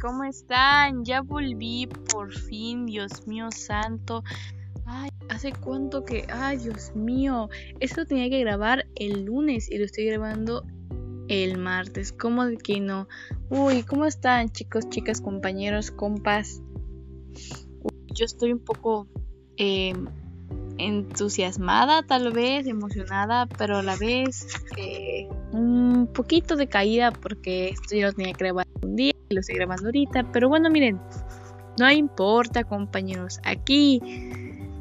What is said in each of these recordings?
¿cómo están? Ya volví por fin, Dios mío santo. Ay, ¿hace cuánto que... Ay, Dios mío. Esto tenía que grabar el lunes y lo estoy grabando el martes. ¿Cómo de que no? Uy, ¿cómo están chicos, chicas, compañeros, compas? yo estoy un poco em, entusiasmada, tal vez, emocionada, pero a la vez eh, un poquito de caída porque esto ya lo tenía que grabar un día y lo estoy grabando ahorita. Pero bueno, miren, no importa, compañeros. Aquí,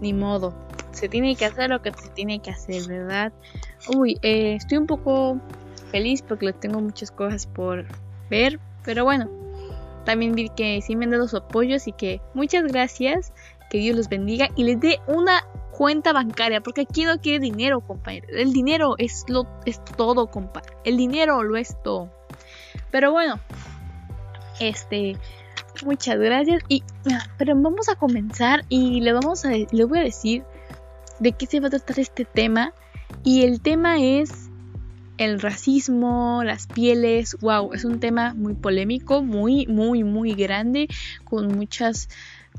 ni modo. Se tiene que hacer lo que se tiene que hacer, ¿verdad? Uy, eh, estoy un poco feliz porque tengo muchas cosas por ver. Pero bueno, también vi que sí me han dado su apoyo, así que muchas gracias. Que Dios los bendiga y les dé una cuenta bancaria, porque aquí no quiere dinero, compañero. El dinero es lo es todo, compa. El dinero lo es todo. Pero bueno, este muchas gracias y ah, pero vamos a comenzar y le vamos a le voy a decir de qué se va a tratar este tema y el tema es el racismo, las pieles, wow, es un tema muy polémico, muy, muy, muy grande, con muchas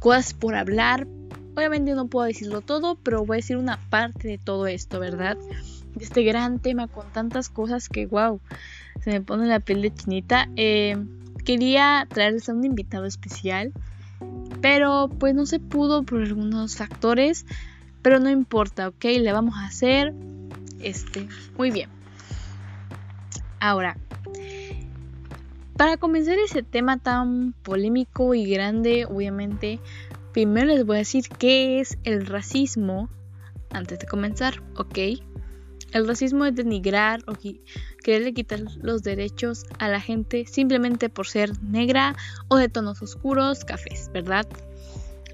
cosas por hablar. Obviamente no puedo decirlo todo, pero voy a decir una parte de todo esto, ¿verdad? De este gran tema con tantas cosas que, wow, se me pone la piel de chinita. Eh, quería traerles a un invitado especial, pero pues no se pudo por algunos factores, pero no importa, ¿ok? Le vamos a hacer, este, muy bien. Ahora, para comenzar ese tema tan polémico y grande, obviamente, primero les voy a decir qué es el racismo antes de comenzar, ¿ok? El racismo es denigrar o quererle quitar los derechos a la gente simplemente por ser negra o de tonos oscuros, cafés, ¿verdad?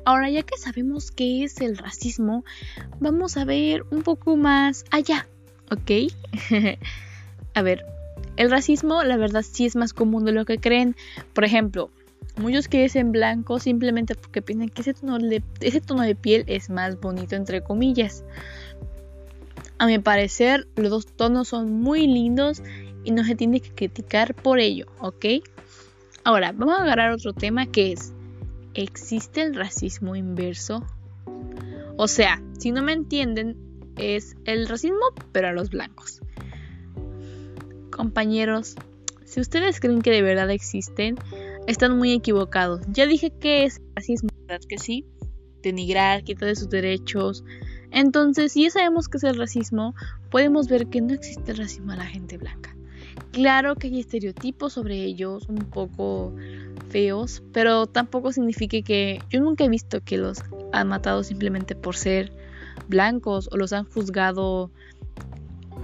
Ahora, ya que sabemos qué es el racismo, vamos a ver un poco más allá, ¿ok? a ver, el racismo, la verdad, sí es más común de lo que creen. Por ejemplo, muchos que dicen blanco simplemente porque piensan que ese tono, de, ese tono de piel es más bonito, entre comillas. A mi parecer, los dos tonos son muy lindos y no se tiene que criticar por ello, ¿ok? Ahora, vamos a agarrar otro tema que es, ¿existe el racismo inverso? O sea, si no me entienden, es el racismo pero a los blancos. Compañeros, si ustedes creen que de verdad existen, están muy equivocados. Ya dije que es racismo, ¿verdad que sí? Denigrar, quitar de sus derechos. Entonces, si ya sabemos que es el racismo, podemos ver que no existe el racismo a la gente blanca. Claro que hay estereotipos sobre ellos, un poco feos, pero tampoco significa que yo nunca he visto que los han matado simplemente por ser blancos o los han juzgado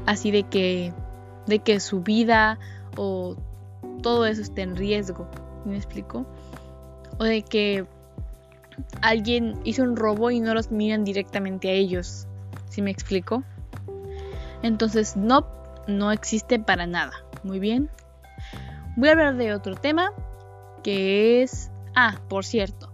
así de que de que su vida o todo eso esté en riesgo. ¿Me explico? O de que alguien hizo un robo y no los miran directamente a ellos. ¿Sí me explico? Entonces, no, no existe para nada. Muy bien. Voy a hablar de otro tema que es... Ah, por cierto.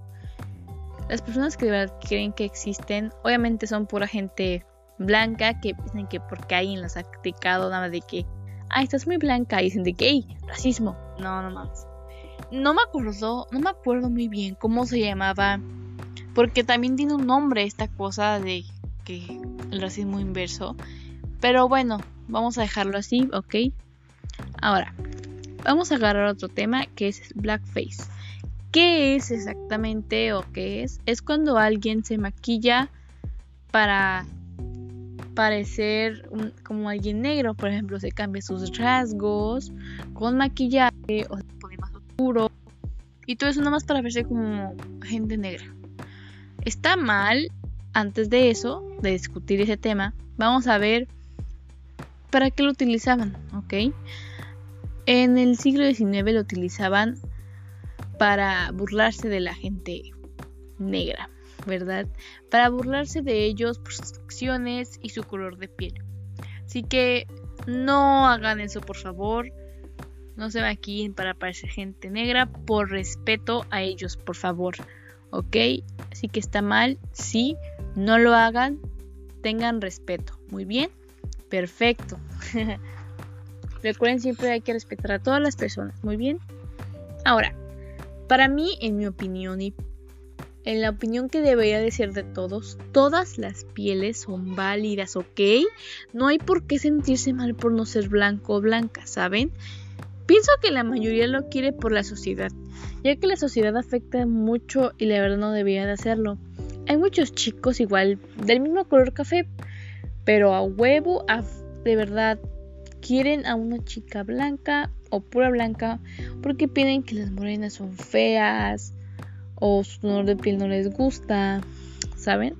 Las personas que de verdad creen que existen, obviamente son pura gente blanca que piensan que porque alguien las ha criticado nada de que ay, estás muy blanca y dicen de gay, racismo. No, no más. No me acuerdo, no me acuerdo muy bien cómo se llamaba, porque también tiene un nombre esta cosa de que el racismo inverso. Pero bueno, vamos a dejarlo así, ¿ok? Ahora, vamos a agarrar otro tema que es blackface. ¿Qué es exactamente o qué es? Es cuando alguien se maquilla para parecer como alguien negro, por ejemplo, se cambia sus rasgos con maquillaje o y todo eso nada más para verse como gente negra. Está mal, antes de eso, de discutir ese tema, vamos a ver para qué lo utilizaban, ¿ok? En el siglo XIX lo utilizaban para burlarse de la gente negra. ¿verdad? Para burlarse de ellos por sus acciones y su color de piel. Así que no hagan eso, por favor. No se aquí para parecer gente negra por respeto a ellos, por favor. ¿Ok? Así que está mal, sí, no lo hagan, tengan respeto. Muy bien, perfecto. Recuerden siempre hay que respetar a todas las personas. Muy bien. Ahora, Para mí, en mi opinión y en la opinión que debería de ser de todos, todas las pieles son válidas, ¿ok? No hay por qué sentirse mal por no ser blanco o blanca, ¿saben? Pienso que la mayoría lo quiere por la sociedad, ya que la sociedad afecta mucho y la verdad no debería de hacerlo. Hay muchos chicos igual del mismo color café, pero a huevo, de verdad, quieren a una chica blanca o pura blanca porque piden que las morenas son feas o su color de piel no les gusta, ¿saben?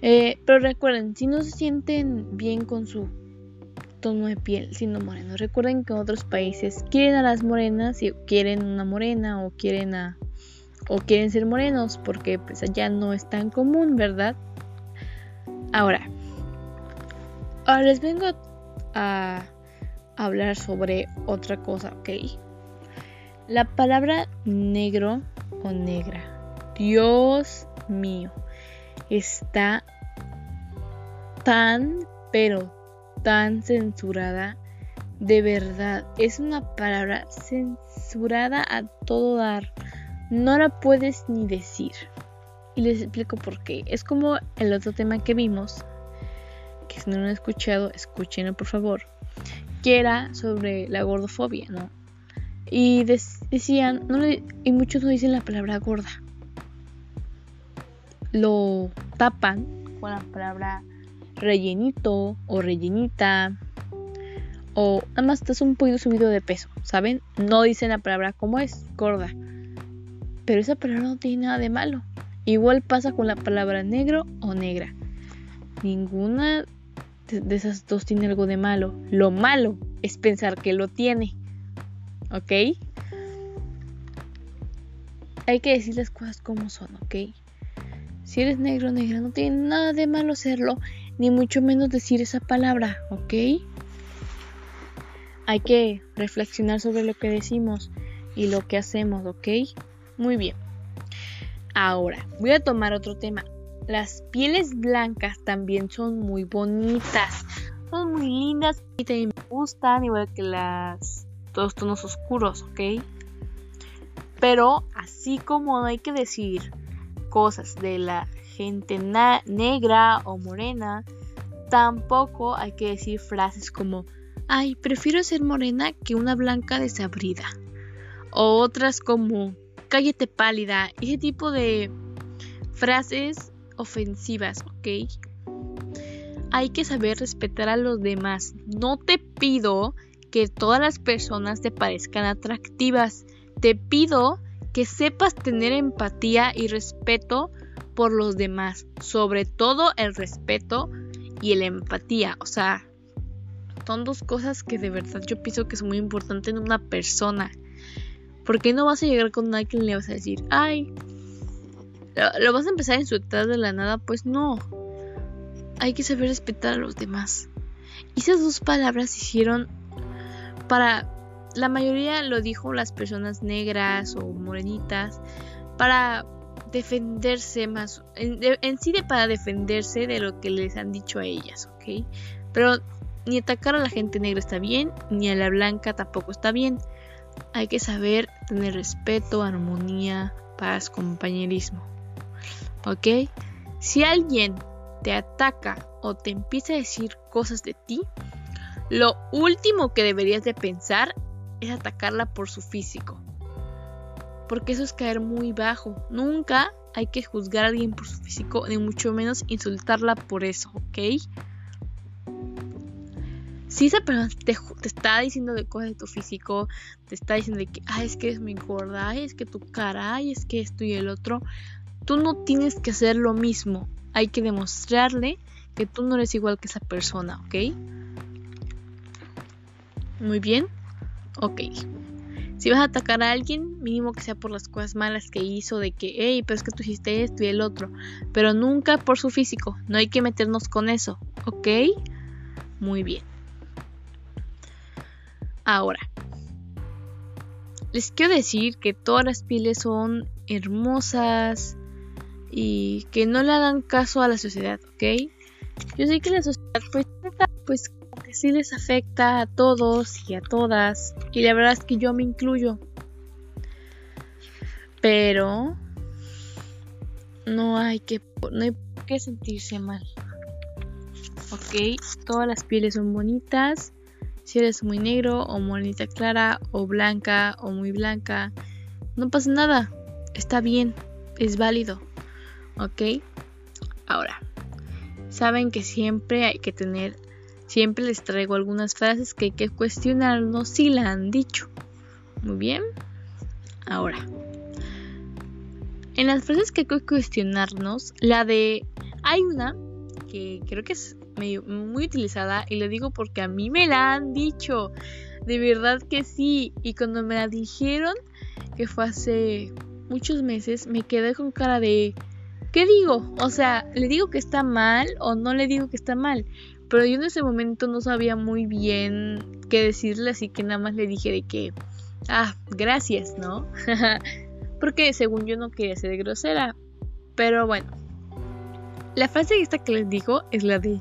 Eh, pero recuerden, si no se sienten bien con su tono de piel siendo morenos, recuerden que en otros países quieren a las morenas y quieren una morena o quieren a o quieren ser morenos porque pues allá no es tan común, ¿verdad? Ahora, ahora les vengo a hablar sobre otra cosa, ¿ok? La palabra negro o negra, Dios mío, está tan, pero tan censurada. De verdad, es una palabra censurada a todo dar. No la puedes ni decir. Y les explico por qué. Es como el otro tema que vimos, que si no lo han escuchado, escúchenlo por favor que era sobre la gordofobia, ¿no? Y decían, no y muchos no dicen la palabra gorda. Lo tapan con la palabra rellenito o rellenita. O nada más estás un poquito subido de peso, ¿saben? No dicen la palabra como es, gorda. Pero esa palabra no tiene nada de malo. Igual pasa con la palabra negro o negra. Ninguna de esas dos tiene algo de malo. Lo malo es pensar que lo tiene. ¿Ok? Hay que decir las cosas como son, ¿ok? Si eres negro o negra, no tiene nada de malo serlo, ni mucho menos decir esa palabra, ¿ok? Hay que reflexionar sobre lo que decimos y lo que hacemos, ¿ok? Muy bien. Ahora, voy a tomar otro tema. Las pieles blancas también son muy bonitas. Son muy lindas y también me gustan, igual que las todos tonos oscuros, ¿ok? Pero así como hay que decir cosas de la gente negra o morena, tampoco hay que decir frases como, ay, prefiero ser morena que una blanca desabrida. O otras como, cállate pálida. Ese tipo de frases ofensivas, ¿ok? Hay que saber respetar a los demás. No te pido que todas las personas te parezcan atractivas. Te pido que sepas tener empatía y respeto por los demás. Sobre todo el respeto y la empatía. O sea, son dos cosas que de verdad yo pienso que es muy importante en una persona. Porque no vas a llegar con alguien y le vas a decir, ay, lo vas a empezar a insultar de la nada, pues no. Hay que saber respetar a los demás. Y esas dos palabras hicieron para la mayoría lo dijo las personas negras o morenitas para defenderse más en, sí de para defenderse de lo que les han dicho a ellas, ¿ok? Pero ni atacar a la gente negra está bien, ni a la blanca tampoco está bien. Hay que saber tener respeto, armonía, paz, compañerismo. ¿ok? Si alguien te ataca o te empieza a decir cosas de ti, lo último que deberías de pensar es atacarla por su físico. Porque eso es caer muy bajo. Nunca hay que juzgar a alguien por su físico, ni mucho menos insultarla por eso, ¿ok? Si esa persona te, está diciendo de cosas de tu físico, te está diciendo de que, ay, es que eres muy gorda, ay, es que tu cara, ay, es que esto y el otro, Tú no tienes que hacer lo mismo. Hay que demostrarle que tú no eres igual que esa persona, ¿ok? Muy bien. Ok. Si vas a atacar a alguien, mínimo que sea por las cosas malas que hizo, de que, hey, pero es que tú hiciste esto y el otro. Pero nunca por su físico. No hay que meternos con eso, ¿ok? Muy bien. Ahora, les quiero decir que todas las pieles son hermosas, y que no le hagan caso a la sociedad, ¿ok? Yo sé que la sociedad pues, pues sí les afecta a todos y a todas y la verdad es que yo me incluyo. Pero no hay que no hay que sentirse mal. Ok, todas las pieles son bonitas. Si eres muy negro o morenita clara o blanca o muy blanca, no pasa nada. Está bien, es válido. Ok, ahora, saben que siempre hay que tener, siempre les traigo algunas frases que hay que cuestionarnos si la han dicho. Muy bien, ahora. En las frases que hay que cuestionarnos, la de hay una que creo que es muy utilizada y lo digo porque a mí me la han dicho. De verdad que sí. Y cuando me la dijeron, que fue hace muchos meses, me quedé con cara de ¿qué digo? O sea, ¿le digo que está mal o no le digo que está mal? Pero yo en ese momento no sabía muy bien qué decirle, así que nada más le dije de que, ah, gracias, ¿no? porque según yo no quería ser grosera. Pero bueno, la frase esta que les digo es la de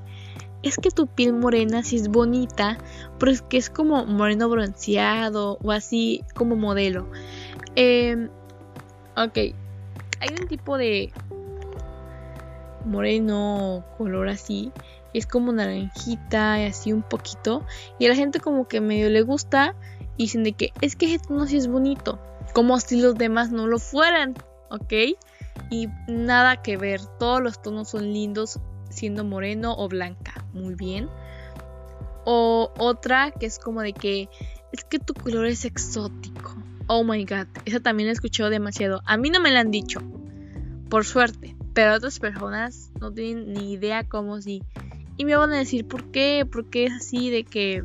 es que tu piel morena sí es bonita, pero es que es como moreno bronceado o así como modelo. Eh, ok, hay un tipo de moreno color así, es como naranjita y así un poquito, y a la gente como que medio le gusta y dicen de que es que ese tono sí es bonito como si los demás no lo fueran, ¿ok? Y nada que ver, todos los tonos son lindos siendo moreno o blanca, muy bien. O otra que es como de que es que tu color es exótico. Oh my god, esa también la escuchado demasiado. A mí no me la han dicho, por suerte, pero otras personas no tienen ni idea cómo si. Y me van a decir, ¿por qué? ¿Por qué es así de que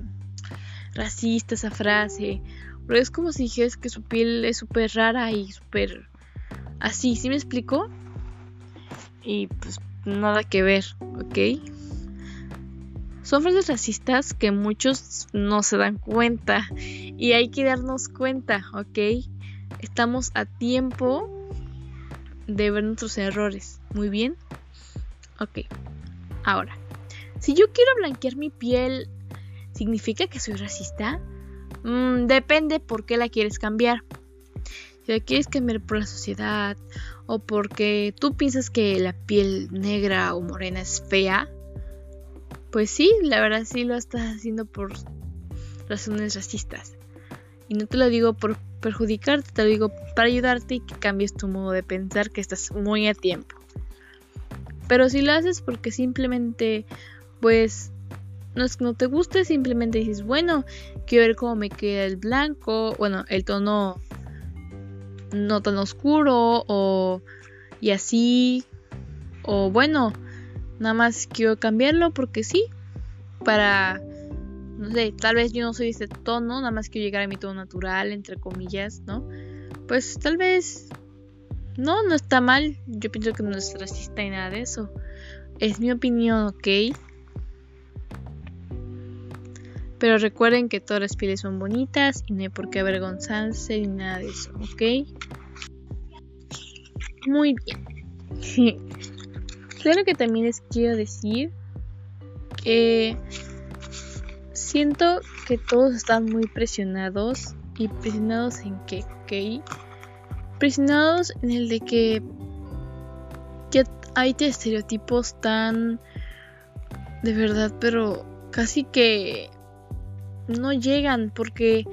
racista esa frase? Pero es como si dijeras que su piel es súper rara y súper así, ¿sí me explico? Y pues nada que ver, ¿ok? Son frases racistas que muchos no se dan cuenta y hay que darnos cuenta, ¿ok? Estamos a tiempo de ver nuestros errores, ¿muy bien? Ok, ahora, si yo quiero blanquear mi piel, ¿significa que soy racista? Mm, depende por qué la quieres cambiar. Si la quieres cambiar por la sociedad o porque tú piensas que la piel negra o morena es fea, pues sí, la verdad sí lo estás haciendo por razones racistas. Y no te lo digo por perjudicarte, te lo digo para ayudarte y que cambies tu modo de pensar que estás muy a tiempo. Pero si lo haces porque simplemente pues no es que no te guste, simplemente dices, bueno, quiero ver cómo me queda el blanco, bueno, el tono no tan oscuro o y así o bueno, nada más quiero cambiarlo porque sí, para no sé, tal vez yo no soy de ese tono, nada más quiero llegar a mi tono natural, entre comillas, ¿no? Pues tal vez no, no está mal. Yo pienso que no es racista y nada de eso. Es mi opinión, ¿ok? Pero recuerden que todas las pieles son bonitas y no hay por qué avergonzarse ni nada de eso, ¿ok? Muy bien. claro que también les quiero decir que siento que todos están muy presionados y presionados en qué, ¿ok? Presionados en el de que ya hay estereotipos tan de verdad, pero casi que no llegan porque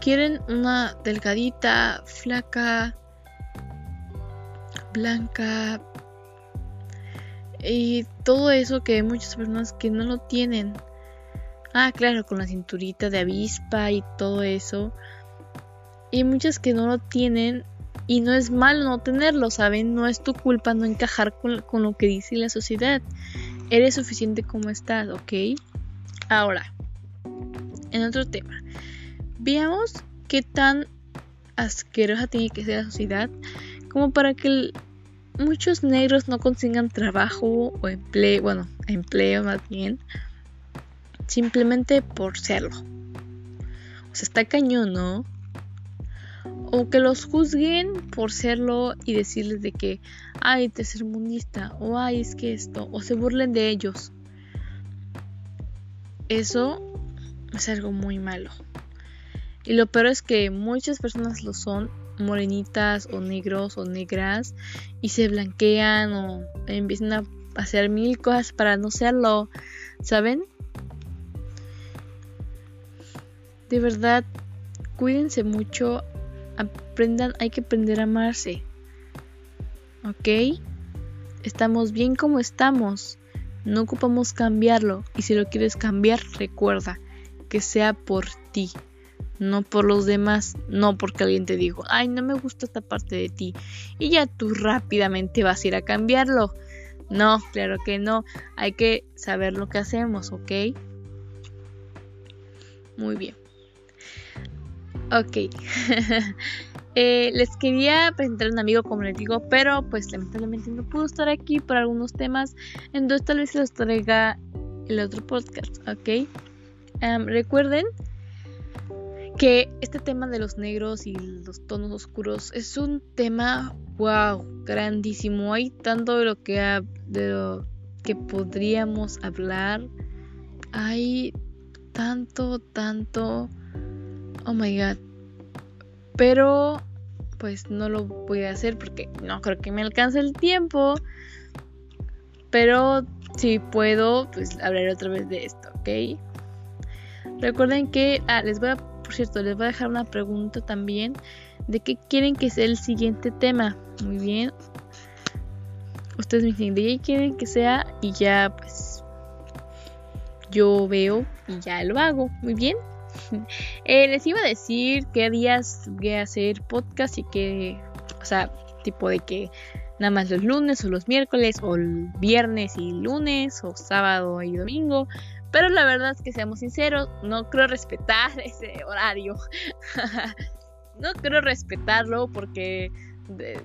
quieren una delgadita, flaca, blanca y todo eso que hay muchas personas que no lo tienen. Ah, claro, con la cinturita de avispa y todo eso. Y muchas que no lo tienen y no es malo no tenerlo, ¿saben? No es tu culpa no encajar con, con lo que dice la sociedad. Eres suficiente como estás, ¿ok? Ahora, en otro tema. Veamos qué tan asquerosa tiene que ser la sociedad como para que muchos negros no consigan trabajo o empleo, bueno, empleo más bien, simplemente por serlo. O sea, está cañón, ¿no? O que los juzguen por serlo y decirles de que, ay, tercermundista, o ay, es que esto, o se burlen de ellos. Eso es algo muy malo. Y lo peor es que muchas personas lo son morenitas o negros o negras y se blanquean o empiezan a hacer mil cosas para no serlo, ¿saben? De verdad, cuídense mucho, aprendan, hay que aprender a amarse. ¿Ok? Estamos bien como estamos. No ocupamos cambiarlo. Y si lo quieres cambiar, recuerda que sea por ti, no por los demás, no porque alguien te dijo, ay, no me gusta esta parte de ti. Y ya tú rápidamente vas a ir a cambiarlo. No, claro que no. Hay que saber lo que hacemos, ¿ok? Muy bien. Ok. Eh, les quería presentar a un amigo, como les digo, pero pues lamentablemente no pudo estar aquí por algunos temas. Entonces tal vez los traiga el otro podcast, ¿ok? Recuerden que este tema de los negros y los tonos oscuros es un tema, wow, grandísimo. Hay tanto de lo que, de lo que podríamos hablar. Hay tanto, tanto. Oh my god. Pero pues no lo voy a hacer porque no creo que me alcance el tiempo. Pero si puedo, pues hablaré otra vez de esto, ¿ok? Recuerden que, ah, les voy a, por cierto, les voy a dejar una pregunta también de qué quieren que sea el siguiente tema. Muy bien. Ustedes me dicen de qué quieren que sea y ya pues yo veo y ya lo hago. Muy bien. Eh, les iba a decir qué días voy a hacer podcast y qué, o sea, tipo de que nada más los lunes o los miércoles o el viernes y lunes o sábado y domingo. Pero la verdad es que seamos sinceros, no creo respetar ese horario. no creo respetarlo porque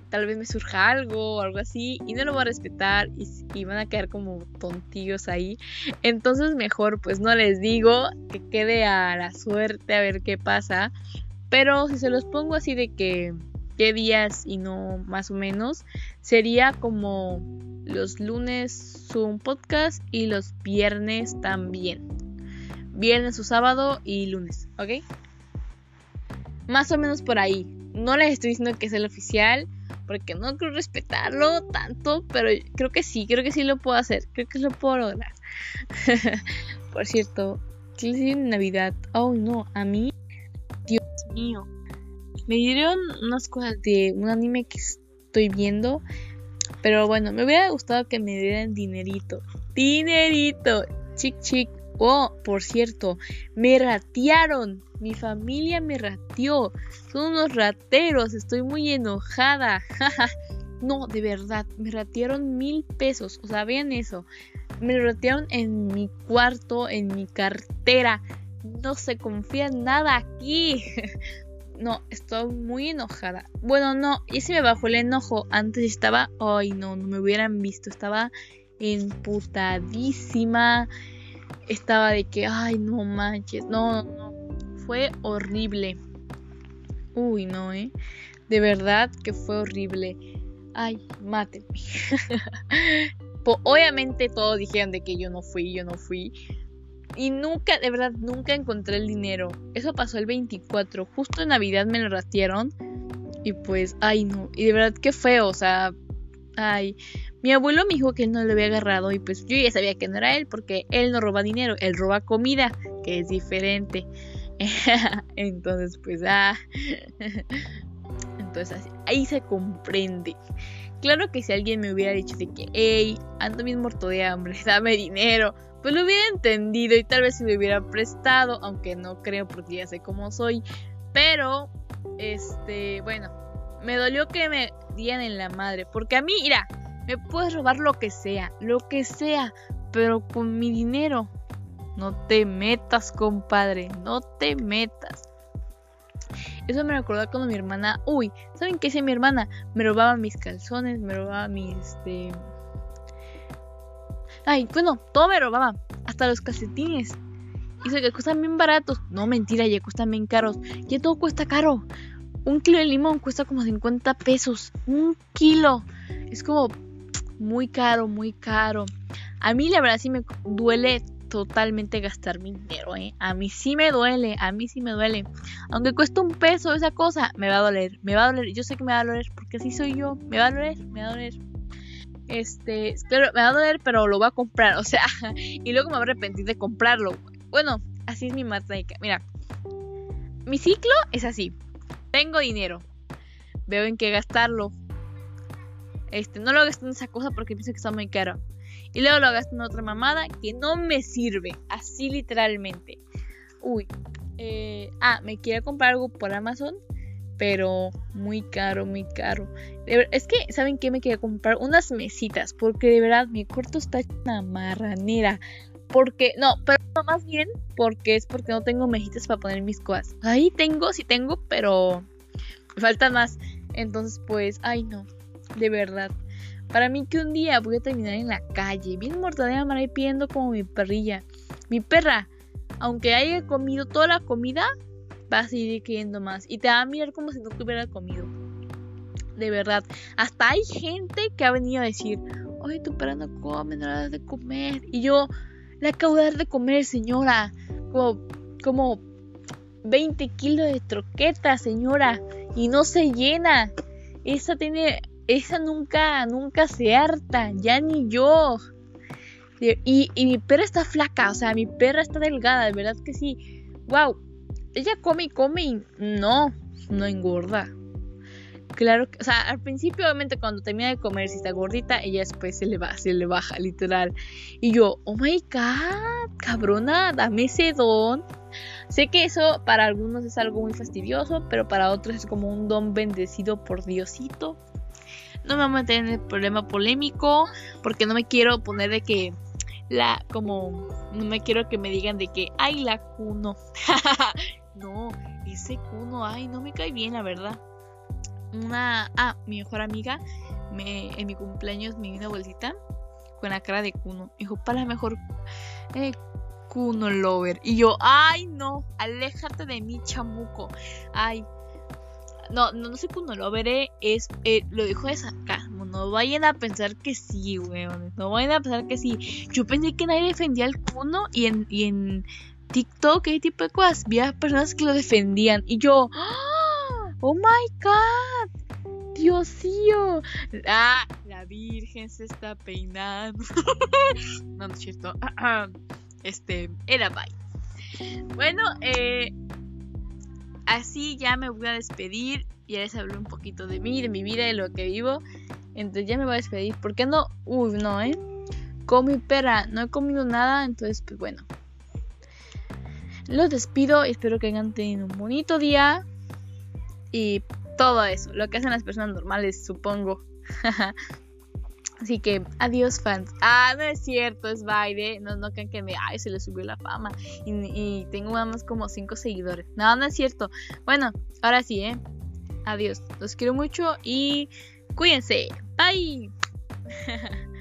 tal vez me surja algo o algo así y no lo voy a respetar y, van a quedar como tontillos ahí. Entonces mejor pues no les digo que quede a la suerte a ver qué pasa. Pero si se los pongo así de que qué días y no más o menos, sería como los lunes un podcast y los viernes también. Viernes o sábado y lunes, ¿ok? Más o menos por ahí. No les estoy diciendo que es el oficial, porque no creo respetarlo tanto, pero creo que sí, creo que sí lo puedo hacer, creo que lo puedo lograr. Por cierto, ¿qué les en Navidad? Oh no, a mí, Dios mío, me dieron unas cosas de un anime que estoy viendo, pero bueno, me hubiera gustado que me dieran dinerito, dinerito, chic chic. Oh, por cierto, me ratearon. Mi familia me rateó. Son unos rateros. Estoy muy enojada. no, de verdad. Me ratearon mil pesos. O sea, vean eso. Me ratearon en mi cuarto, en mi cartera. No se confía en nada aquí. no, estoy muy enojada. Bueno, no, y se me bajó el enojo. Antes estaba, ay, no, no me hubieran visto. Estaba emputadísima estaba de que, ay, no manches, no, no, fue horrible. Uy, no, ¿eh? De verdad que fue horrible. Ay, mátenme. Obviamente todos dijeron de que yo no fui, yo no fui. Y nunca, de verdad, nunca encontré el dinero. Eso pasó el 24. Justo en Navidad me lo rastieron. Y pues, ay no. Y de verdad que feo. O sea, ay. Mi abuelo me dijo que él no lo había agarrado y pues yo ya sabía que no era él porque él no roba dinero, él roba comida, que es diferente. Entonces, pues, ah. Entonces, ahí se comprende. Claro que si alguien me hubiera dicho de que, hey, ando bien muerto de hambre, dame dinero, pues lo hubiera entendido y tal vez se me hubiera prestado, aunque no creo porque ya sé cómo soy. Pero, este, bueno, me dolió que me dieran en la madre, porque a mí, mira, me puedes robar lo que sea, lo que sea, pero con mi dinero. No te metas, compadre, no te metas. Eso me recordó cuando mi hermana, uy, ¿saben qué hacía mi hermana? Me robaba mis calzones, me robaba mis, este... Ay, bueno, todo me robaba, hasta los calcetines. Dice que cuestan bien baratos. No, mentira, ya cuestan bien caros. Ya todo cuesta caro. Un kilo de limón cuesta como 50 pesos. Un kilo. Es como muy caro, muy caro. A mí la verdad sí me duele totalmente gastar mi dinero, ¿eh? A mí sí me duele, a mí sí me duele. Aunque cuesta un peso esa cosa, me va a doler, me va a doler. Yo sé que me va a doler porque así soy yo. Me va a doler, me va a doler. Este, pero me va a doler, pero lo voy a comprar, o sea, y luego me voy a arrepentir de comprarlo. Bueno, así es mi matemática. Mira, mi ciclo es así. Tengo dinero, veo en qué gastarlo. Este, no lo gasto en esa cosa porque pienso que está muy caro. Y luego lo gasto en otra mamada que no me sirve. Así literalmente. Uy. Eh, ah, me quiero comprar algo por Amazon. Pero muy caro, muy caro. Es que, ¿saben qué? Me quería comprar unas mesitas. Porque de verdad mi cuarto está una marranera. Porque, no, pero más bien porque es porque no tengo mesitas para poner mis cosas. Ahí tengo, sí tengo, pero faltan más. Entonces, pues, ay no, de verdad. Para mí que un día voy a terminar en la calle, bien mortadela mar pidiendo como mi perrilla. Mi perra, aunque haya comido toda la comida, va a seguir queriendo más. Y te va a mirar como si no tuviera comido. De verdad. Hasta hay gente que ha venido a decir, oye, tu perra no come, no la das de comer. Y yo, la acabo de dar de comer, señora. Como, como 20 kilos de troqueta, señora. Y no se llena. Esa tiene esa nunca, nunca se harta, ya ni yo. Y, mi perra está flaca, o sea, mi perra está delgada, de verdad que sí. Wow, ella come y come y no, no engorda. Claro que, o sea, al principio, obviamente, cuando termina de comer, si está gordita, ella después se le va, se le baja, literal. Y yo, oh my god, cabrona, dame ese don. Sé que eso para algunos es algo muy fastidioso, pero para otros es como un don bendecido por Diosito. No me voy a meter en el problema polémico porque no me quiero poner de que la como no me quiero que me digan de que ay la cuno. no, ese cuno, ay, no me cae bien, la verdad. Una ah, mi mejor amiga me en mi cumpleaños me dio una bolsita con la cara de cuno. Dijo, "Para la mejor eh, cuno lover." Y yo, "Ay, no, aléjate de mí, chamuco." Ay, no, no, no sé cuándo lo veré. Es, eh, lo dijo de acá. No vayan a pensar que sí, weón. No vayan a pensar que sí. Yo pensé que nadie defendía al Kuno y en, y en TikTok, ¿qué tipo de cosas? Había personas que lo defendían. Y yo, ¡Ah! ¡Oh my god! Dios mío. Ah, la Virgen se está peinando. no, no es cierto. Este, era bye. Bueno, eh, así ya me voy a despedir. Ya les hablé un poquito de mí, de mi vida, de lo que vivo. Entonces ya me voy a despedir. ¿Por qué no? Uy, no, ¿eh? Con mi perra. No he comido nada. Entonces, pues bueno. Los despido. Espero que hayan tenido un bonito día. Y todo eso. Lo que hacen las personas normales, supongo. Así que adiós fans. Ah, no es cierto, es baile. No, no crean que me, ay, se le subió la fama. Y, tengo nada más como 5 seguidores. No, no es cierto. Bueno, ahora sí, ¿eh? Adiós. Los quiero mucho y cuídense. Bye.